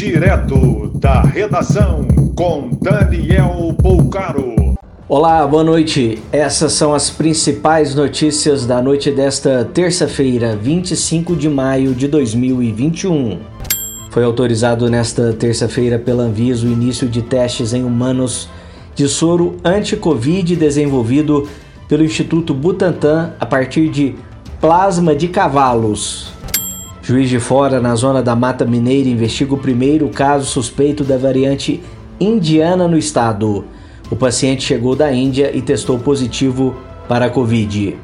Direto da redação com Daniel Poucaro. Olá, boa noite. Essas são as principais notícias da noite desta terça-feira, 25 de maio de 2021. Foi autorizado nesta terça-feira pela Anvisa o início de testes em humanos de soro anti-Covid desenvolvido pelo Instituto Butantan a partir de plasma de cavalos. Juiz de Fora, na zona da Mata Mineira, investiga o primeiro caso suspeito da variante indiana no estado. O paciente chegou da Índia e testou positivo para a Covid.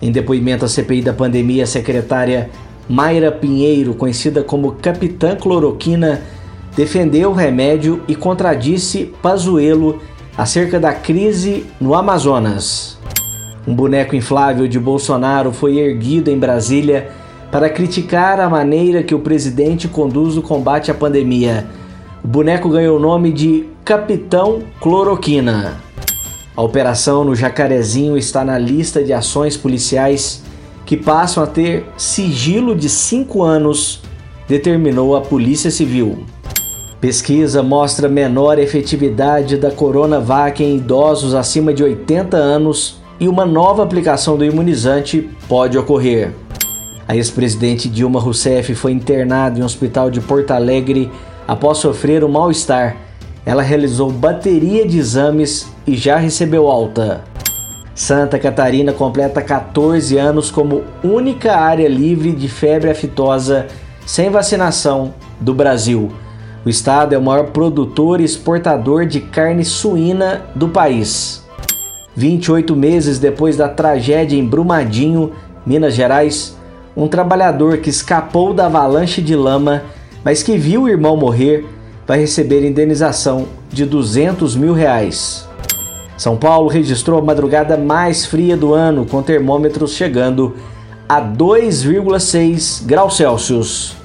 Em depoimento à CPI da pandemia, a secretária Mayra Pinheiro, conhecida como Capitã Cloroquina, defendeu o remédio e contradisse Pazuello acerca da crise no Amazonas. Um boneco inflável de Bolsonaro foi erguido em Brasília para criticar a maneira que o presidente conduz o combate à pandemia. O boneco ganhou o nome de Capitão Cloroquina. A operação no Jacarezinho está na lista de ações policiais que passam a ter sigilo de cinco anos, determinou a Polícia Civil. Pesquisa mostra menor efetividade da Coronavac em idosos acima de 80 anos e uma nova aplicação do imunizante pode ocorrer. A ex-presidente Dilma Rousseff foi internada em um hospital de Porto Alegre após sofrer um mal-estar. Ela realizou bateria de exames e já recebeu alta. Santa Catarina completa 14 anos como única área livre de febre aftosa sem vacinação do Brasil. O estado é o maior produtor e exportador de carne suína do país. 28 meses depois da tragédia em Brumadinho, Minas Gerais, um trabalhador que escapou da avalanche de lama, mas que viu o irmão morrer, vai receber indenização de 200 mil reais. São Paulo registrou a madrugada mais fria do ano, com termômetros chegando a 2,6 graus Celsius.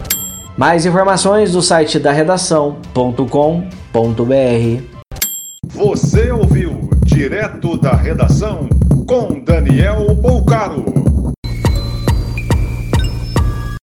Mais informações do site da redação.com.br. Você ouviu direto da redação com Daniel Bolcaro.